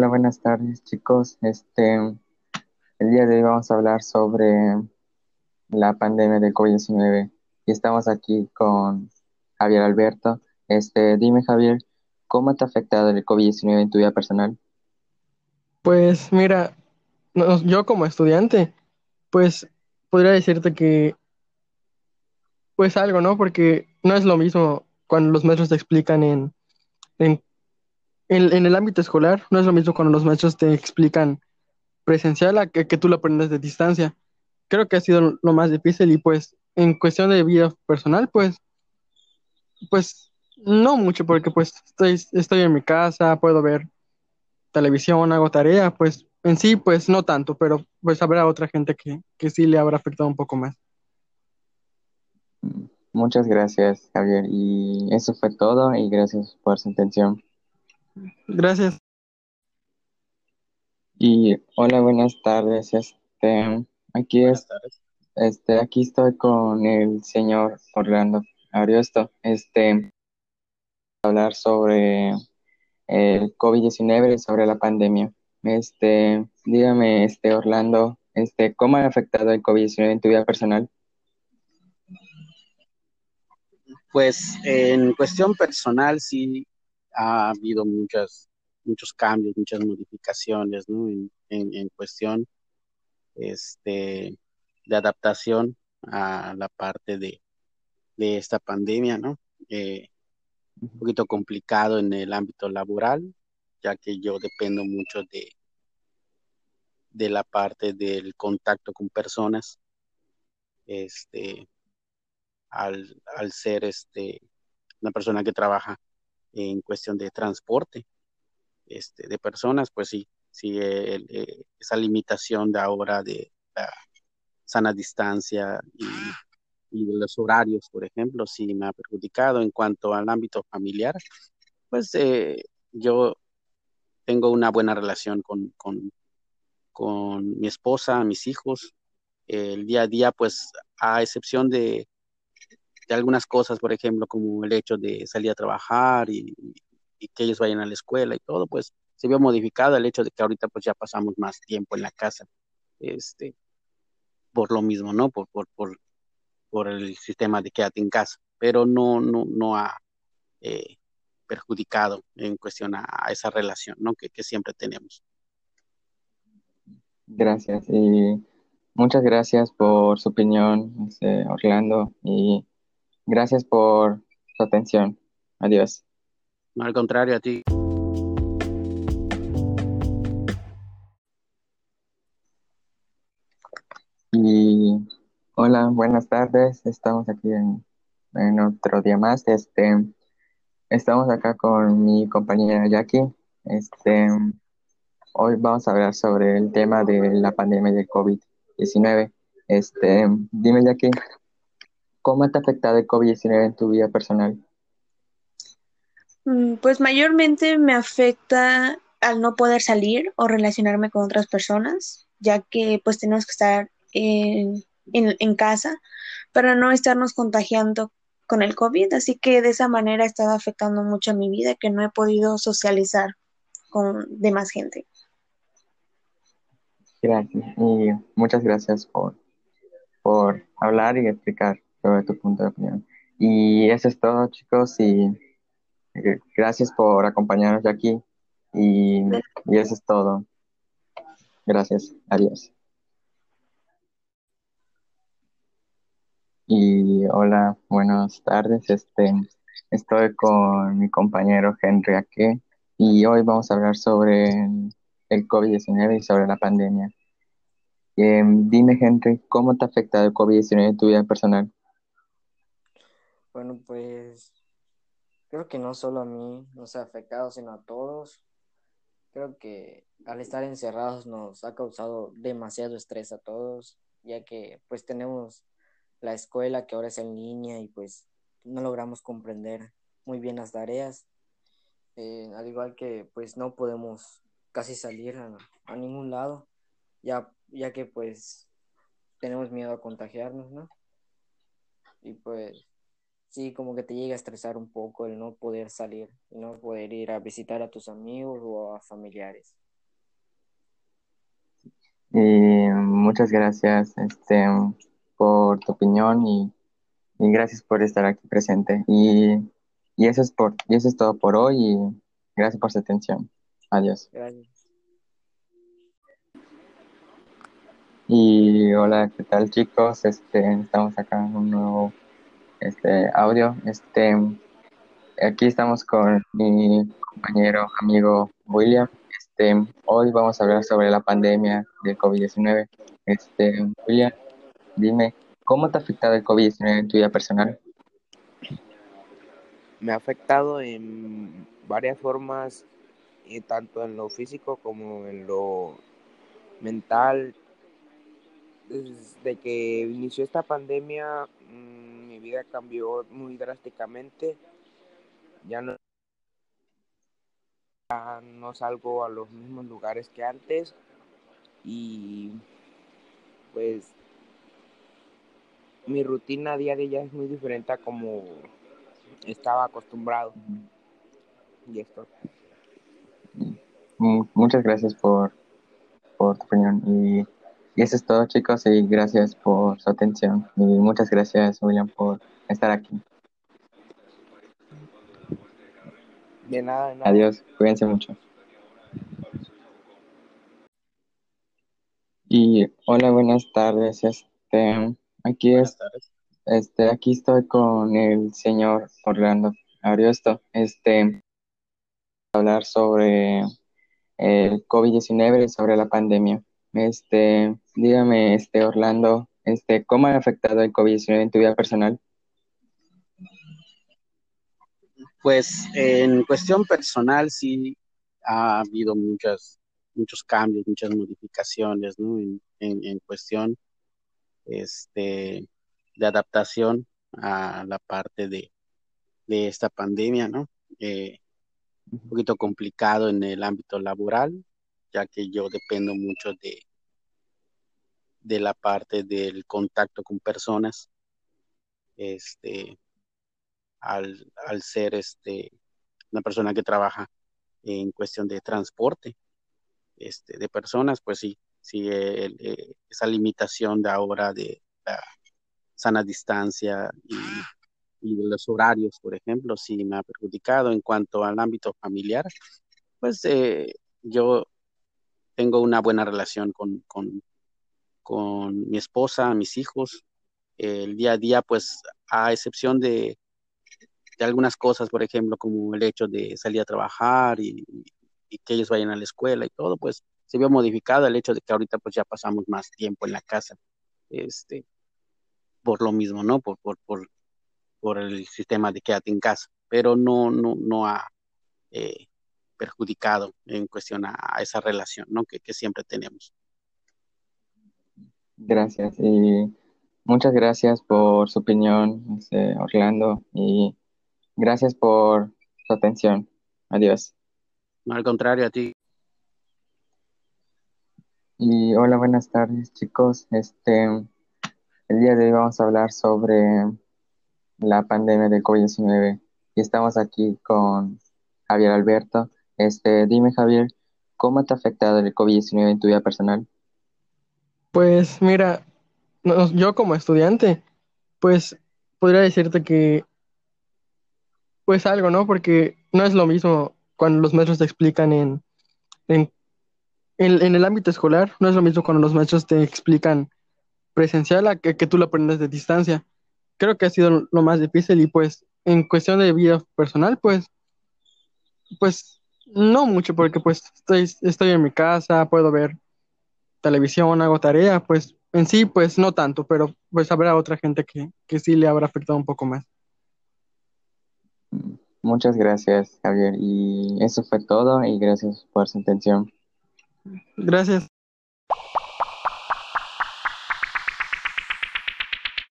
hola, buenas tardes chicos. Este, el día de hoy vamos a hablar sobre la pandemia de COVID-19 y estamos aquí con Javier Alberto. Este, dime Javier, ¿cómo te ha afectado el COVID-19 en tu vida personal? Pues mira, yo como estudiante, pues podría decirte que pues algo, ¿no? Porque no es lo mismo cuando los maestros te explican en, en, en, el ámbito escolar, no es lo mismo cuando los maestros te explican presencial a que, que tú lo aprendes de distancia. Creo que ha sido lo más difícil y pues en cuestión de vida personal, pues, pues no mucho, porque pues estoy, estoy en mi casa, puedo ver televisión, hago tarea, pues en sí, pues no tanto, pero pues habrá otra gente que, que sí le habrá afectado un poco más. Muchas gracias, Javier. Y eso fue todo y gracias por su atención. Gracias. Y hola, buenas tardes. Este, aquí es, este, aquí estoy con el señor Orlando Ariosto. Este, hablar sobre el COVID-19 y sobre la pandemia. Este, dígame, este, Orlando, este, ¿cómo ha afectado el COVID-19 en tu vida personal? Pues en cuestión personal sí ha habido muchas, muchos cambios, muchas modificaciones, ¿no? En, en, en cuestión este, de adaptación a la parte de, de esta pandemia, ¿no? Eh, un poquito complicado en el ámbito laboral, ya que yo dependo mucho de, de la parte del contacto con personas, este, al, al ser este, una persona que trabaja en cuestión de transporte este, de personas, pues sí, sí, el, eh, esa limitación de ahora de la sana distancia y, los horarios, por ejemplo, sí me ha perjudicado. En cuanto al ámbito familiar, pues eh, yo tengo una buena relación con, con, con mi esposa, mis hijos. El día a día, pues a excepción de, de algunas cosas, por ejemplo, como el hecho de salir a trabajar y, que ellos vayan a la escuela y todo, pues se vio modificado el hecho de que ahorita pues ya pasamos más tiempo en la casa, este, por lo mismo, ¿no? Por, por, por, el sistema de quédate en casa, pero no, no, no ha eh, perjudicado en cuestión a, esa relación, ¿no? Que, siempre tenemos. Gracias y muchas gracias por su opinión, este, Orlando, gracias por su atención. Adiós. No, al contrario, a ti. Y hola, buenas tardes. Estamos aquí en, en, otro día más. Este, estamos acá con mi compañera Jackie. Este, hoy vamos a hablar sobre el tema de la pandemia del COVID-19. Este, dime Jackie, ¿cómo te ha afectado el COVID-19 en tu vida personal? Pues mayormente me afecta al no poder salir o relacionarme con otras personas, ya que pues tenemos que estar en, en, en, casa para no estarnos contagiando con el COVID, así que de esa manera ha estado afectando mucho a mi vida, que no he podido socializar con demás gente. Gracias y muchas gracias por, por hablar y explicar sobre tu punto de opinión. Y eso es todo chicos y gracias por acompañarnos aquí y, y eso es todo. Gracias, adiós. Y hola, buenas tardes. Este, estoy con mi compañero Henry aquí y hoy vamos a hablar sobre el COVID-19 y sobre la pandemia. Eh, dime, Henry, ¿cómo te ha afectado el COVID-19 en tu vida personal? Bueno, pues creo que no solo a mí nos ha afectado, sino a todos. Creo que al estar encerrados nos ha causado demasiado estrés a todos, ya que pues tenemos la escuela que ahora es en línea y pues no logramos comprender muy bien las tareas. Eh, al igual que pues no podemos casi salir a, a, ningún lado, ya, ya que pues tenemos miedo a contagiarnos, ¿no? Y pues sí, como que te llega a estresar un poco el no poder salir, no poder ir a visitar a tus amigos o a familiares. Y muchas gracias este, por tu opinión y, y gracias por estar aquí presente. Y, y, eso es por, y eso es todo por hoy y gracias por su atención. Adiós. Gracias. Y hola, ¿qué tal chicos? Este, estamos acá en un nuevo este, audio. Este, aquí estamos con mi compañero, amigo William. Este, hoy vamos a hablar sobre la pandemia del COVID-19. Este, William, dime, ¿cómo te ha afectado el COVID-19 en tu vida personal? Me ha afectado en varias formas, eh, tanto en lo físico como en lo mental. Desde que inició esta pandemia, mmm, vida cambió muy drásticamente. Ya no, ya no salgo a los mismos lugares que antes y pues mi rutina diaria ya es muy diferente a como estaba acostumbrado. Y esto. Muchas gracias por, por tu opinión. Y, y, eso es todo, chicos. Y gracias por su atención. Y muchas gracias, William, por estar aquí. De nada, de nada. Adiós. Cuídense mucho. Y hola, buenas tardes. Este, aquí es, este, aquí estoy con el señor Orlando Ariosto. Este, hablar sobre el COVID-19, sobre la pandemia. Este, dígame, este, Orlando, este, ¿cómo ha afectado el COVID-19 en tu vida personal? Pues en cuestión personal sí ha habido muchas, muchos cambios, muchas modificaciones, ¿no? En, en, en cuestión este, de adaptación a la parte de, de esta pandemia, ¿no? Eh, un poquito complicado en el ámbito laboral, ya que yo dependo mucho de, de la parte del contacto con personas. Este, al, al ser este, una persona que trabaja en cuestión de transporte este, de personas, pues sí, sí, el, el, esa limitación de ahora de la sana distancia y, y, de los horarios, por ejemplo, sí me ha perjudicado. En cuanto al ámbito familiar, pues eh, yo tengo una buena relación con, con, con mi esposa, mis hijos. El día a día, pues a excepción de, de algunas cosas, por ejemplo, como el hecho de salir a trabajar y, y, que ellos vayan a la escuela y todo, pues se vio modificado el hecho de que ahorita pues ya pasamos más tiempo en la casa, este, por lo mismo, ¿no? Por, por, por, por el sistema de quédate en casa, pero no, no, no ha eh, perjudicado en cuestión a, a esa relación, ¿no? Que, que siempre tenemos. Gracias y muchas gracias por su opinión, este, Orlando, y Gracias por su atención. Adiós. No, al contrario, a ti. Y hola, buenas tardes, chicos. Este, el día de hoy vamos a hablar sobre la pandemia del COVID-19 y estamos aquí con Javier Alberto. Este, dime, Javier, ¿cómo te ha afectado el COVID-19 en tu vida personal? Pues mira, yo como estudiante, pues podría decirte que pues algo, ¿no? Porque no es lo mismo cuando los maestros te explican en, en, en, el ámbito escolar, no es lo mismo cuando los maestros te explican presencial a que, que tú lo aprendes de distancia. Creo que ha sido lo más difícil y pues en cuestión de vida personal, pues, pues no mucho, porque pues estoy, estoy en mi casa, puedo ver televisión, hago tarea, pues en sí, pues no tanto, pero pues habrá otra gente que, que sí le habrá afectado un poco más. Muchas gracias, Javier. Y eso fue todo y gracias por su atención. Gracias.